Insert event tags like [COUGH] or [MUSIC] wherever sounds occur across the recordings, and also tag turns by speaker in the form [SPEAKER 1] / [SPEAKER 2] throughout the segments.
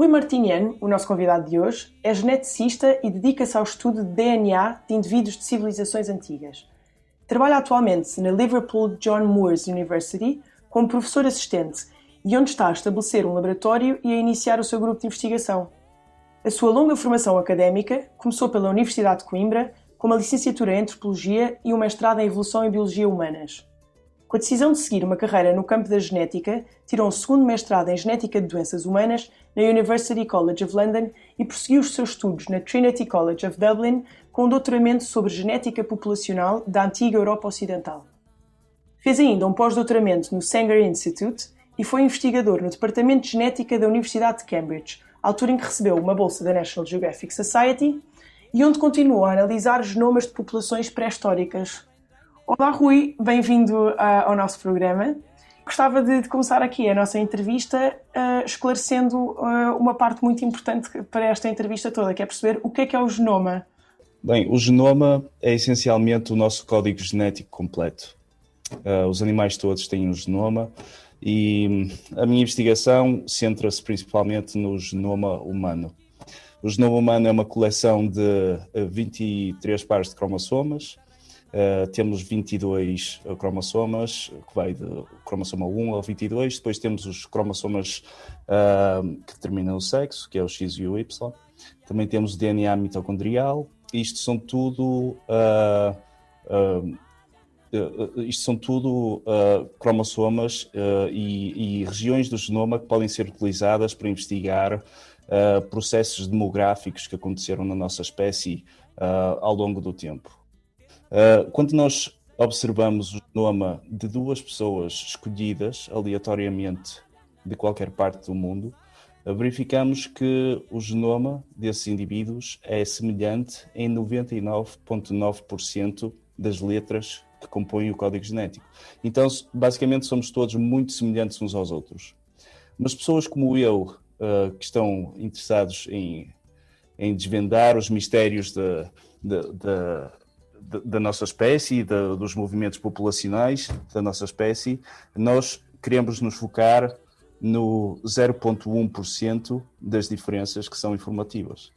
[SPEAKER 1] Rui Martiniano, o nosso convidado de hoje, é geneticista e dedica-se ao estudo de DNA de indivíduos de civilizações antigas. Trabalha atualmente na Liverpool John Moores University como professor assistente e onde está a estabelecer um laboratório e a iniciar o seu grupo de investigação. A sua longa formação académica começou pela Universidade de Coimbra, com uma licenciatura em Antropologia e um mestrado em Evolução e Biologia Humanas. Com a decisão de seguir uma carreira no campo da genética, tirou um segundo mestrado em Genética de Doenças Humanas na University College of London e prosseguiu os seus estudos na Trinity College of Dublin com um doutoramento sobre genética populacional da antiga Europa Ocidental. Fez ainda um pós-doutoramento no Sanger Institute e foi investigador no Departamento de Genética da Universidade de Cambridge, altura em que recebeu uma bolsa da National Geographic Society e onde continuou a analisar genomas de populações pré-históricas, Olá, Rui, bem-vindo uh, ao nosso programa. Gostava de, de, começar aqui a nossa entrevista uh, esclarecendo uh, uma parte muito importante para esta entrevista toda, que é perceber o que é que é o genoma.
[SPEAKER 2] Bem, o genoma é essencialmente o nosso código genético completo. os animais todos têm um genoma e a minha investigação centra-se principalmente no genoma humano. O genoma humano é uma coleção de 23 pares de cromossomas, Uh, temos 22 cromossomas, que vai do cromossoma 1 ao 22. Depois temos os cromossomas uh, que determinam o sexo, que é o X e o Y. Também temos o DNA mitocondrial. Isto são tudo. Isto são tudo cromossomas e, e, regiões do genoma que podem ser utilizadas para investigar processos demográficos que aconteceram na nossa espécie ao longo do tempo. Uh, quando nós observamos o genoma de duas pessoas escolhidas aleatoriamente de qualquer parte do mundo, uh, verificamos que o genoma desses indivíduos é semelhante em 99,9% das letras que compõem o código genético. Então, basicamente, somos todos muito semelhantes uns aos outros. Mas pessoas como eu, uh, que estão interessados em, em desvendar os mistérios da nossa espécie, da, dos movimentos populacionais da nossa espécie, nós queremos nos focar no 0,1% das diferenças que são informativas.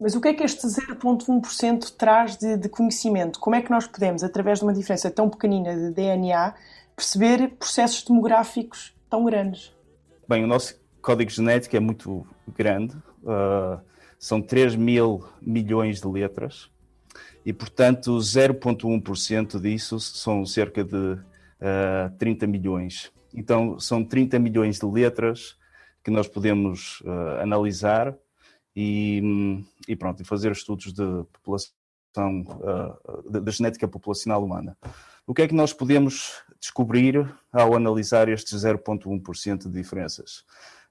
[SPEAKER 1] Mas o que é que este 0,1% traz de, de, conhecimento? Como é que nós podemos, através de uma diferença tão pequenina de DNA, perceber processos demográficos tão grandes?
[SPEAKER 2] Bem, o nosso código genético é muito grande, uh, são 3 mil milhões de letras, e, portanto, 0,1% disso são cerca de uh, eh, 30 milhões. Então, são 30 milhões de letras que nós podemos uh, analisar e, e, pronto, e fazer estudos de população, uh, da genética populacional humana. O que é que nós podemos descobrir ao analisar estes 0,1% de diferenças?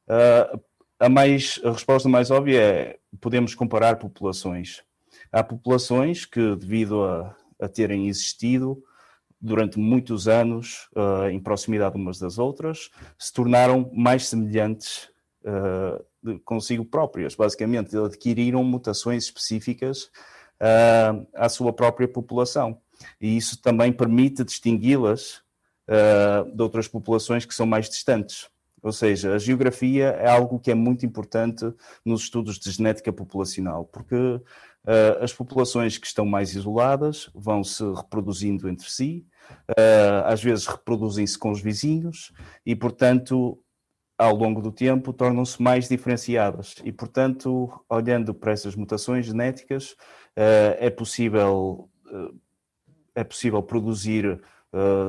[SPEAKER 2] Uh, a, mais, a resposta mais óbvia é podemos comparar populações. Há populações que, devido a, a terem existido durante muitos anos uh, em proximidade umas das outras, se tornaram mais semelhantes uh, consigo próprias. Basicamente, adquiriram mutações específicas uh, à sua própria população. E isso também permite distingui-las de outras populações que são mais distantes. Ou seja, a geografia é algo que é muito importante nos estudos de genética populacional, porque Uh, as populações que estão mais isoladas vão se reproduzindo entre si, uh, às vezes reproduzem-se com os vizinhos e, portanto, ao longo do tempo tornam-se mais diferenciadas. E, portanto, olhando para essas mutações genéticas, uh, é possível é possível produzir,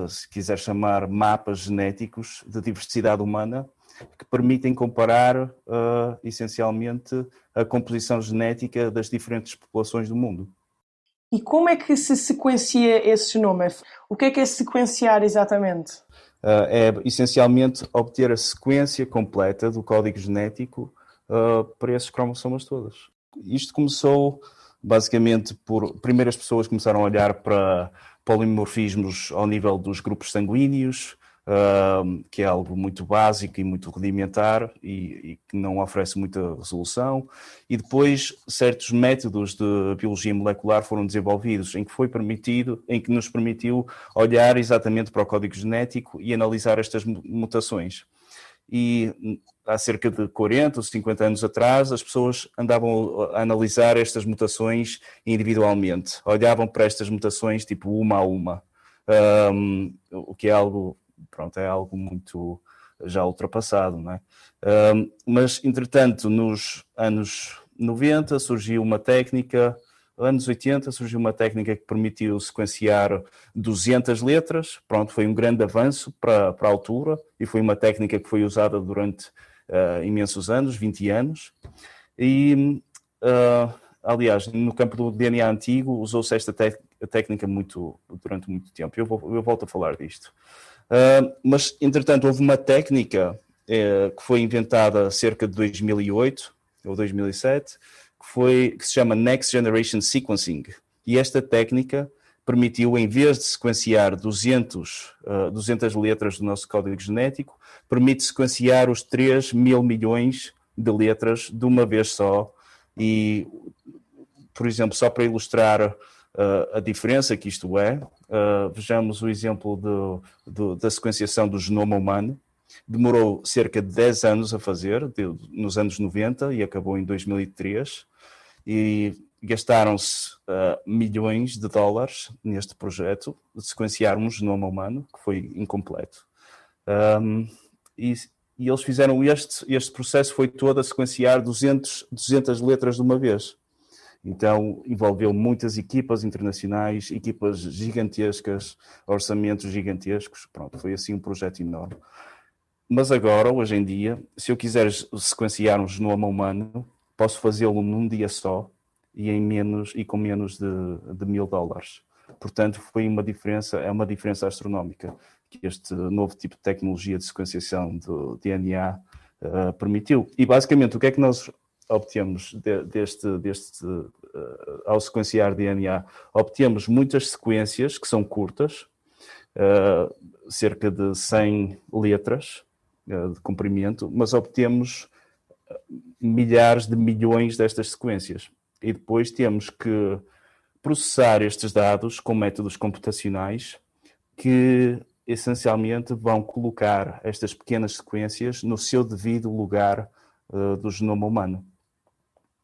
[SPEAKER 2] se quiser chamar, mapas genéticos de diversidade humana que permitem comparar uh, essencialmente a composição genética das diferentes populações do mundo.
[SPEAKER 1] E como é que se sequencia esse genoma? O que é que é sequenciar exatamente?
[SPEAKER 2] Uh, é essencialmente obter a sequência completa do código genético uh, para esses cromossomas todos. Isto começou basicamente por primeiras pessoas começaram a olhar para polimorfismos ao nível dos grupos sanguíneos, que é algo muito básico e muito rudimentar e, e, que não oferece muita resolução. E depois certos métodos de biologia molecular foram desenvolvidos em que foi permitido, em que nos permitiu olhar exatamente para o código genético e analisar estas mutações. E há cerca de 40 ou 50 anos atrás, as pessoas andavam a analisar estas mutações individualmente, olhavam para estas mutações tipo uma a uma, um, o que é algo pronto, é algo muito já ultrapassado, não é? Um, mas, entretanto, nos anos 90 surgiu uma técnica, anos 80 surgiu uma técnica que permitiu sequenciar 200 letras, pronto, foi um grande avanço para, para a altura e foi uma técnica que foi usada durante uh, imensos anos, 20 anos, e, uh, aliás, no campo do DNA antigo usou-se esta técnica muito, durante muito tempo, eu, vou, eu volto a falar disto. Uh, mas, entretanto, houve uma técnica eh, que foi inventada cerca de 2008 ou 2007, que, foi, que se chama Next Generation Sequencing. E esta técnica permitiu, em vez de sequenciar 200, uh, 200 letras do nosso código genético, permite sequenciar os 3 mil milhões de letras de uma vez só. E, por exemplo, só para ilustrar uh, a diferença que isto é, uh, vejamos o exemplo do, do, da sequenciação do genoma humano. Demorou cerca de 10 anos a fazer, de, nos anos 90, e acabou em 2003. E gastaram-se uh, milhões de dólares neste projeto de sequenciar um genoma humano que foi incompleto. Um, e, e, eles fizeram este, este processo foi todo a sequenciar 200, 200 letras de uma vez. Então, envolveu muitas equipas internacionais, equipas gigantescas, orçamentos gigantescos. Pronto, foi assim um projeto enorme. Mas agora, hoje em dia, se eu quiser sequenciar um genoma humano, posso fazê-lo num dia só e em menos e com menos de, de mil dólares. Portanto, foi uma diferença, é uma diferença astronómica que este novo tipo de tecnologia de sequenciação do DNA uh, permitiu. E basicamente, o que é que nós obtemos de, deste, deste uh, ao sequenciar DNA, obtemos muitas sequências que são curtas, uh, cerca de 100 letras uh, de comprimento, mas obtemos milhares de milhões destas sequências. E depois temos que processar estes dados com métodos computacionais que essencialmente vão colocar estas pequenas sequências no seu devido lugar uh, do genoma humano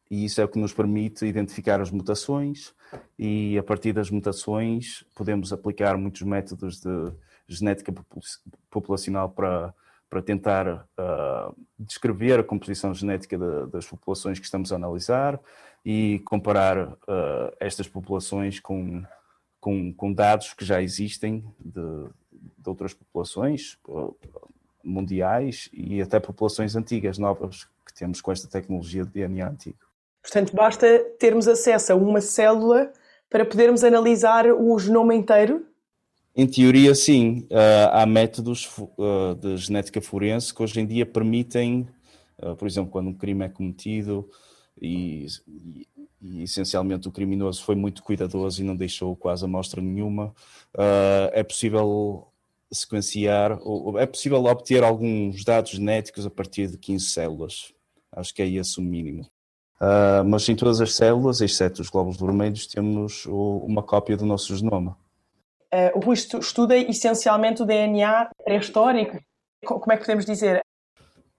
[SPEAKER 2] e isso é o que nos permite identificar as mutações e a partir das mutações podemos aplicar muitos métodos de genética populacional para, para tentar uh, descrever a composição genética de, das populações que estamos a analisar e comparar uh, estas populações com, com, com, dados que já existem de, de outras populações uh, mundiais e até populações antigas, novas, que temos com esta tecnologia de DNA antigo.
[SPEAKER 1] Portanto, basta termos acesso a uma célula para podermos analisar o genoma inteiro?
[SPEAKER 2] Em teoria, sim. Uh, há métodos uh, de genética forense que hoje em dia permitem, uh, por exemplo, quando um crime é cometido e, e, e, essencialmente o criminoso foi muito cuidadoso e não deixou quase amostra nenhuma, é possível sequenciar, ou é possível obter alguns dados genéticos a partir de 15 células. Acho que é esse o mínimo. Uh, mas em todas as células, exceto os glóbulos vermelhos, temos o, uma cópia do nosso genoma.
[SPEAKER 1] Uh, o Rui estuda essencialmente o DNA pré-histórico. Como é que podemos dizer?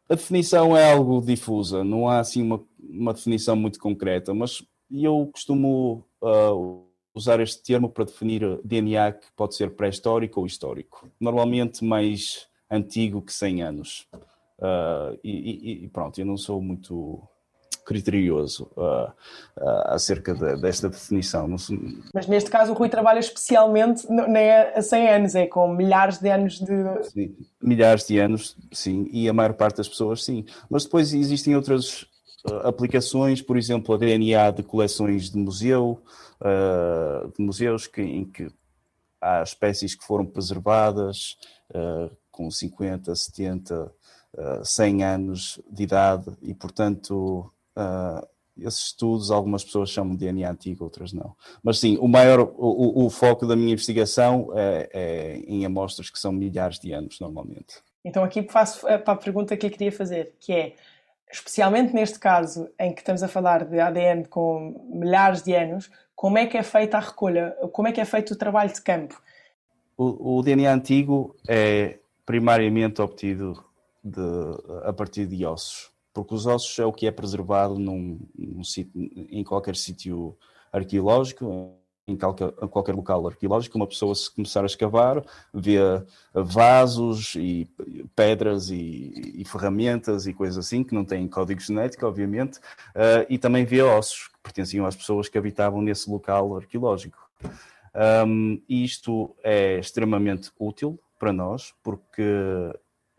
[SPEAKER 2] A definição é algo difusa, não há assim uma, uma definição muito concreta, mas eu costumo uh, usar este termo para definir DNA que pode ser pré-histórico ou histórico. Normalmente mais antigo que 100 anos. Uh, e, e, pronto, eu não sou muito criterioso uh, uh, acerca de, desta definição.
[SPEAKER 1] Mas neste caso o Rui trabalha especialmente não é a 100 anos, é com milhares de anos de...
[SPEAKER 2] Sim, milhares de anos, sim, e a maior parte das pessoas sim. Mas depois existem outras uh, aplicações, por exemplo, a DNA de coleções de museu, de museus que, em que há espécies que foram preservadas com 50, 70, 100 anos de idade e, portanto, uh, esses estudos, algumas pessoas chamam de DNA antigo, outras não. Mas sim, o maior, o, o, o foco da minha investigação é, é, em amostras que são milhares de anos, normalmente.
[SPEAKER 1] Então aqui faço para a pergunta que eu queria fazer, que é, especialmente neste caso em que estamos a falar de ADN com milhares de anos, como é que é feita a recolha? Como é que é feito o trabalho de campo?
[SPEAKER 2] O, o DNA antigo é primariamente obtido de, a partir de ossos porque os ossos é o que é preservado num, num sítio, em qualquer sítio arqueológico, em qualquer, qualquer, local arqueológico, uma pessoa se começar a escavar, vê vasos e pedras e, e ferramentas e coisas assim, que não têm código genético, obviamente, uh, e também vê ossos que pertenciam às pessoas que habitavam nesse local arqueológico. Um, isto é extremamente útil para nós, porque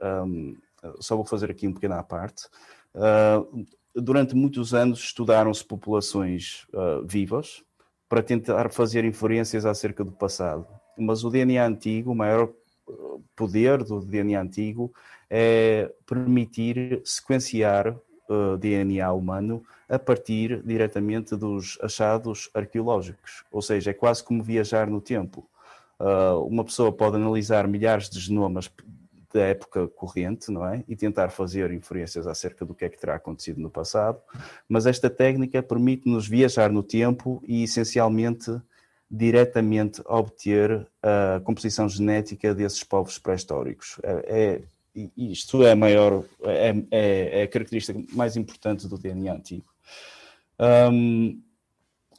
[SPEAKER 2] um, só vou fazer aqui um pequeno à parte. Ah, durante muitos anos estudaram-se populações uh, vivas para tentar fazer inferências acerca do passado. Mas o DNA antigo, o maior ah, poder do DNA antigo é permitir sequenciar uh, DNA humano a partir diretamente dos achados arqueológicos. Ou seja, é quase como viajar no tempo. Uh, uma pessoa pode analisar milhares de genomas da época corrente, não é? E tentar fazer inferências acerca do que é que terá acontecido no passado. Mas esta técnica permite-nos viajar no tempo e, essencialmente, diretamente obter a composição genética desses povos pré-históricos. É, é, isto é a maior, é, é, é, a característica mais importante do DNA antigo. Um,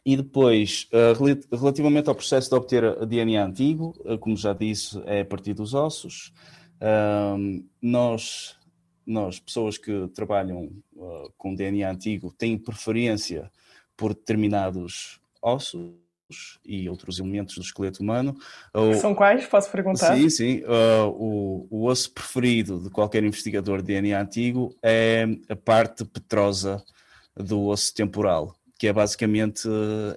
[SPEAKER 2] e depois, uh, relativamente ao processo de obter DNA antigo, uh, como já disse, é a partir dos ossos. Um, nós, nós, pessoas que trabalham uh, com DNA antigo, têm preferência por determinados ossos e outros elementos do esqueleto humano.
[SPEAKER 1] São quais? Posso perguntar?
[SPEAKER 2] Sim, sim. Uh, o, o osso preferido de qualquer investigador de DNA antigo é a parte petrosa do osso temporal que é basicamente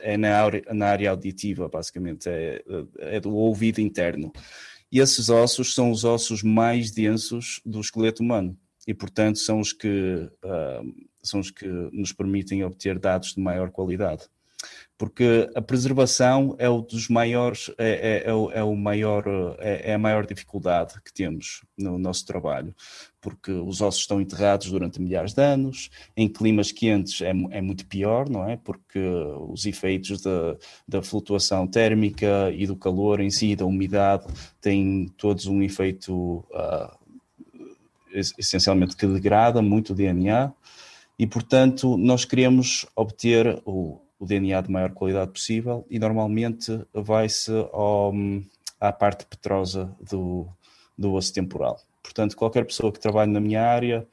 [SPEAKER 2] é na, área, na área auditiva, basicamente, é, é do ouvido interno. E esses ossos são os ossos mais densos do esqueleto humano e, portanto, são os que, uh, são os que nos permitem obter dados de maior qualidade. Porque a preservação é o dos maiores, é, é, é, o, é o maior, é, é, a maior dificuldade que temos no nosso trabalho, porque os ossos estão enterrados durante milhares de anos, em climas quentes é, é muito pior, não é? Porque os efeitos da, da flutuação térmica e do calor em si, da umidade, têm todos um efeito uh, essencialmente que degrada muito o DNA e, portanto, nós queremos obter o, o DNA de maior qualidade possível e normalmente vai-se à parte petrosa do, do osso temporal. Portanto, qualquer pessoa que trabalhe na minha área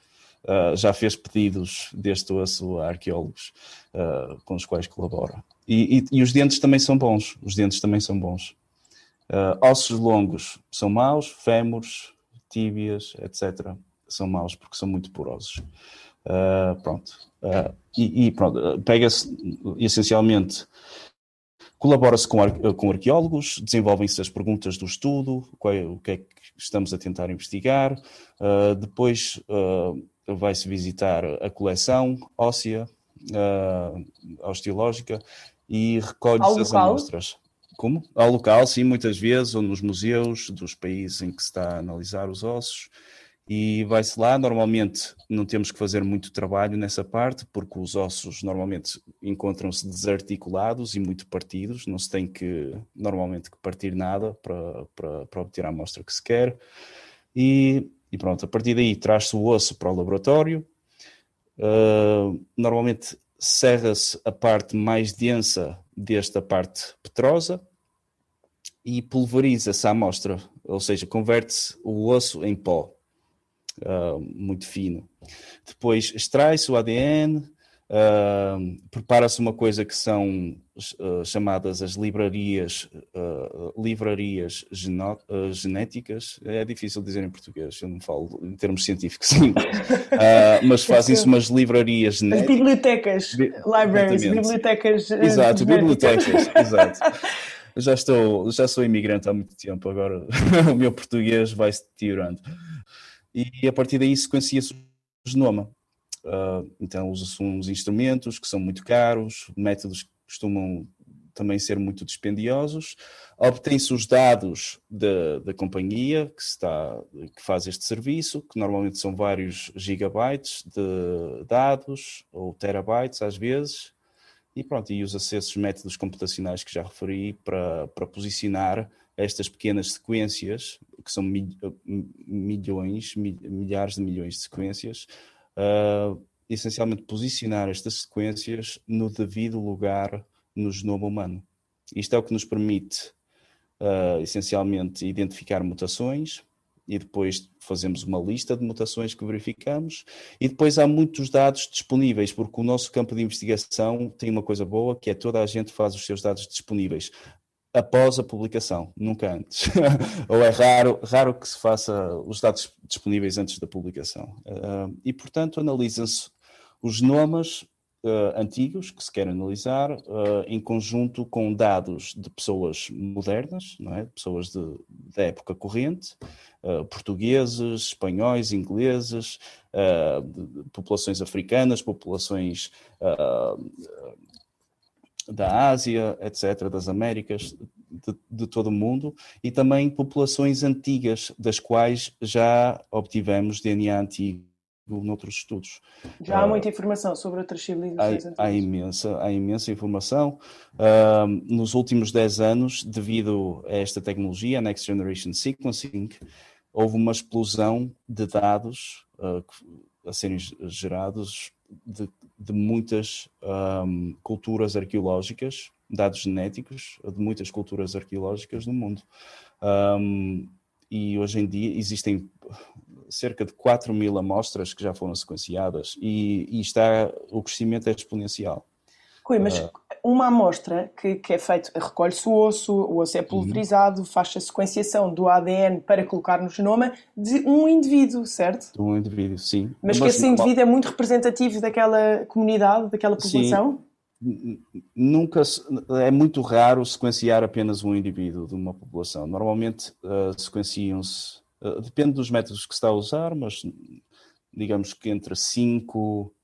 [SPEAKER 2] uh, já fez pedidos deste osso a arqueólogos uh, com os quais colabora. E, e, e, os dentes também são bons. Os dentes também são bons. Uh, ossos longos são maus, fémures, tíbias, etc. São maus porque são muito porosos. Pronto. e, e pronto, pega-se essencialmente Colabora-se com, com arqueólogos, desenvolvem-se as perguntas do estudo, qual, é, o que é que estamos a tentar investigar. Uh, depois uh, vai-se visitar a coleção óssea, uh, osteológica, e recolhe-se as amostras. Como? Ao local, sim, muitas vezes, ou nos museus dos países em que se está a analisar os ossos e vai-se lá. Normalmente não temos que fazer muito trabalho nessa parte, porque os ossos normalmente encontram-se desarticulados e muito partidos, não se tem que normalmente que partir nada para, para, para obter a amostra que se quer. E, e pronto, a partir daí traz-se o osso para o laboratório. Uh, normalmente serra-se a parte mais densa desta parte petrosa e pulveriza-se a amostra, ou seja, converte-se o osso em pó uh, muito fino. Depois extrai-se o ADN, uh, prepara-se uma coisa que são uh, chamadas as livrarias, livrarias genéticas. É difícil dizer em português, eu não falo em termos científicos, mas fazem-se umas livrarias
[SPEAKER 1] genéticas. As bibliotecas, Bi libraries, bibliotecas.
[SPEAKER 2] Exato, bibliotecas, [LAUGHS] exato já estou, já sou imigrante há muito tempo, agora [LAUGHS] o meu português vai-se deteriorando e a partir daí sequencia-se o genoma. uh, então usam-se uns instrumentos que são muito caros, métodos que costumam também ser muito dispendiosos. Obtém-se os dados da, da companhia que, está, que faz este serviço, que normalmente são vários gigabytes de dados, ou terabytes às vezes, e pronto, e usa-se esses métodos computacionais que já referi para, para posicionar estas pequenas sequências, que são milhões, milhares de milhões de sequências, uh, essencialmente posicionar estas sequências no devido lugar no genoma humano. Isto é o que nos permite, uh, essencialmente, identificar mutações e depois fazemos uma lista de mutações que verificamos e depois há muitos dados disponíveis, porque o nosso campo de investigação tem uma coisa boa, que é toda a gente faz os seus dados disponíveis após a publicação, nunca antes. [LAUGHS] Ou é raro, raro que se faça os dados disponíveis antes da publicação. Uh, e, portanto, analisam-se os genomas uh, antigos que se quer analisar uh, em conjunto com dados de pessoas modernas, não é? pessoas de, da época corrente, portugueses, espanhóis, ingleses, populações africanas, populações da Ásia, etc., das Américas, de, de, todo o mundo, e também populações antigas, das quais já obtivemos DNA antigo noutros estudos.
[SPEAKER 1] Já há uh, muita informação sobre outras civilizações
[SPEAKER 2] há, há imensa, há imensa informação. Uh, nos últimos 10 anos, devido a esta tecnologia, a Next Generation Sequencing, houve uma explosão de dados uh, a serem gerados de, de muitas um, culturas arqueológicas, dados genéticos de muitas culturas arqueológicas no mundo. Um, e hoje em dia existem cerca de 4 mil amostras que já foram sequenciadas e, e está, o crescimento é exponencial.
[SPEAKER 1] Rui, mas uh, uma amostra que, que é feito, recolhe-se o osso, o osso é pulverizado, faz a sequenciação do ADN para colocar no genoma de um indivíduo, certo?
[SPEAKER 2] De um indivíduo, sim.
[SPEAKER 1] Mas, mas que esse indivíduo é muito representativo daquela comunidade, daquela população? Sim
[SPEAKER 2] nunca é muito raro sequenciar apenas um indivíduo de uma população. Normalmente uh, sequenciam-se eh, depende dos métodos que se está a usar, mas digamos que entre 5 e,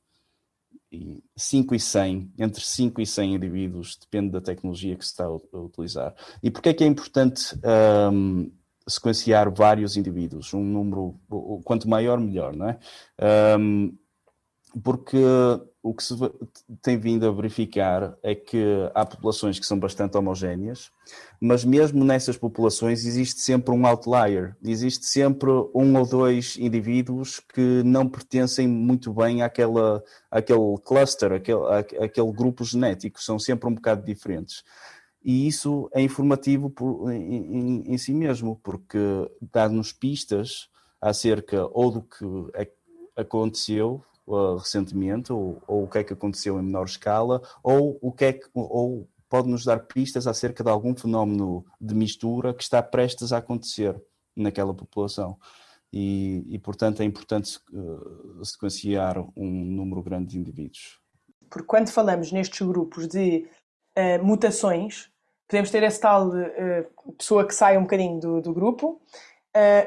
[SPEAKER 2] 5 e 100, entre 5 e 100 indivíduos, depende da tecnologia que se está a, utilizar. E porquê é que é importante um, sequenciar vários indivíduos? Um número, quanto maior, melhor, não é? Um, porque o que se tem vindo a verificar é que há populações que são bastante homogéneas, mas mesmo nessas populações existe sempre um outlier, existe sempre um ou dois indivíduos que não pertencem muito bem àquela, àquele cluster, àquele, àquele grupo genético, são sempre um bocado diferentes. E isso é informativo por, em, em, em si mesmo, porque dá-nos pistas acerca ou do que é aconteceu uh, recentemente, ou, ou, o que é que aconteceu em menor escala, ou o que é que, ou pode nos dar pistas acerca de algum fenómeno de mistura que está prestes a acontecer naquela população. E, e portanto, é importante uh, sequenciar um número grande de indivíduos.
[SPEAKER 1] Porque quando falamos nestes grupos de uh, mutações, podemos ter essa tal uh, pessoa que sai um bocadinho do, do grupo,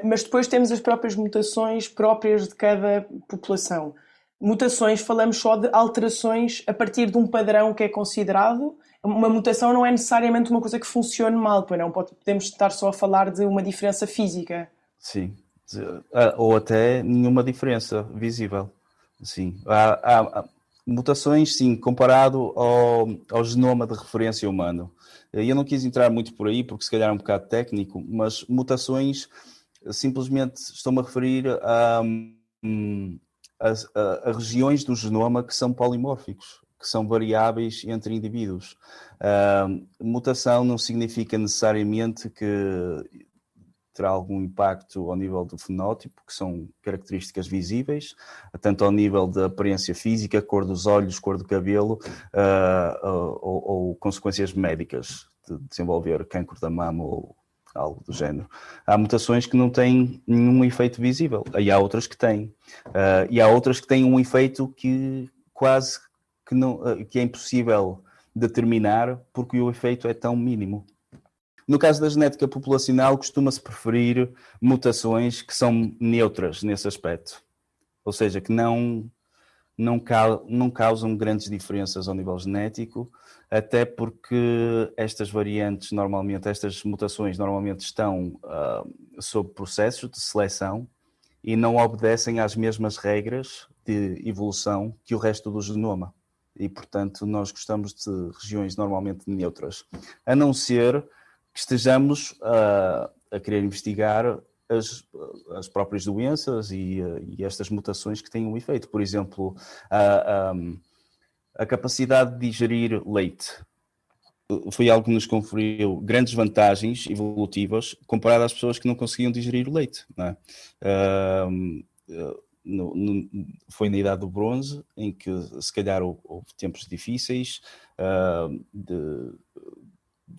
[SPEAKER 1] mas depois temos as próprias mutações próprias de cada população. Mutações, falamos só de alterações a partir de um padrão que é considerado. Uma mutação não é necessariamente uma coisa que funcione mal, pois não? Podemos estar só a falar de uma diferença física.
[SPEAKER 2] Sim, ah, ou até nenhuma diferença visível. Sim, há, há, há mutações, sim, comparado ao, ao genoma de referência humano. Eu não quis entrar muito por aí, porque se calhar é um bocado técnico, mas mutações simplesmente estou-me a referir a, hum, a, a, regiões do genoma que são polimórficos, que são variáveis entre indivíduos. Uh, mutação não significa necessariamente que terá algum impacto ao nível do fenótipo, que são características visíveis, tanto ao nível da aparência física, cor dos olhos, cor do cabelo, uh, ou, ou, consequências médicas de desenvolver cancro da mama ou algo do género. Há mutações que não têm nenhum efeito visível, e há outras que têm. Uh, e há outras que têm um efeito que quase que, não, uh, que é impossível determinar porque o efeito é tão mínimo. No caso da genética populacional, costuma-se preferir mutações que são neutras nesse aspecto. Ou seja, que não, não, não causam grandes diferenças ao nível genético, até porque estas variantes normalmente, estas mutações normalmente estão uh, sob processos de seleção e não obedecem às mesmas regras de evolução que o resto do genoma. E, portanto, nós gostamos de regiões normalmente neutras, a não ser que estejamos uh, a querer investigar as, as próprias doenças e, e, estas mutações que têm um efeito. Por exemplo, a, a, a capacidade de digerir leite foi algo que nos conferiu grandes vantagens evolutivas comparado às pessoas que não conseguiam digerir o leite. É? Uh, no, no, foi na idade do bronze, em que se calhar houve, tempos difíceis uh, de,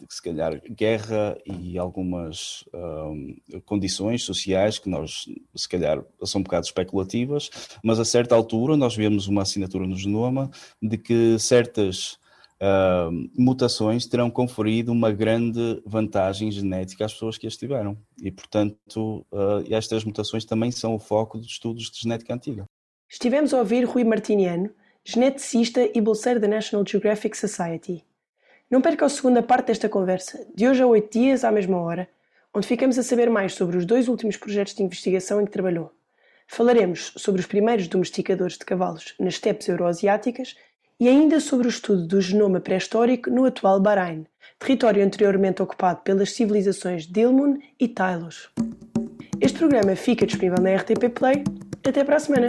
[SPEAKER 2] se calhar guerra e algumas uh, condições sociais que nós se calhar são um bocado especulativas, mas a certa altura nós vemos uma assinatura no genoma de que certas uh, mutações terão conferido uma grande vantagem genética às pessoas que as tiveram. E, portanto, uh, estas mutações também são o foco dos estudos de genética antiga.
[SPEAKER 1] Estivemos a ouvir Rui Martiniano, geneticista e bolseiro da National Geographic Society. Não perca a segunda parte desta conversa, de hoje a oito dias, à mesma hora, onde ficamos a saber mais sobre os dois últimos projetos de investigação em que trabalhou. Falaremos sobre os primeiros domesticadores de cavalos nas estepes euroasiáticas e ainda sobre o estudo do genoma pré-histórico no atual Bahrein, território anteriormente ocupado pelas civilizações Dilmun e Tailus. Este programa fica disponível na RTP Play. Até para a semana!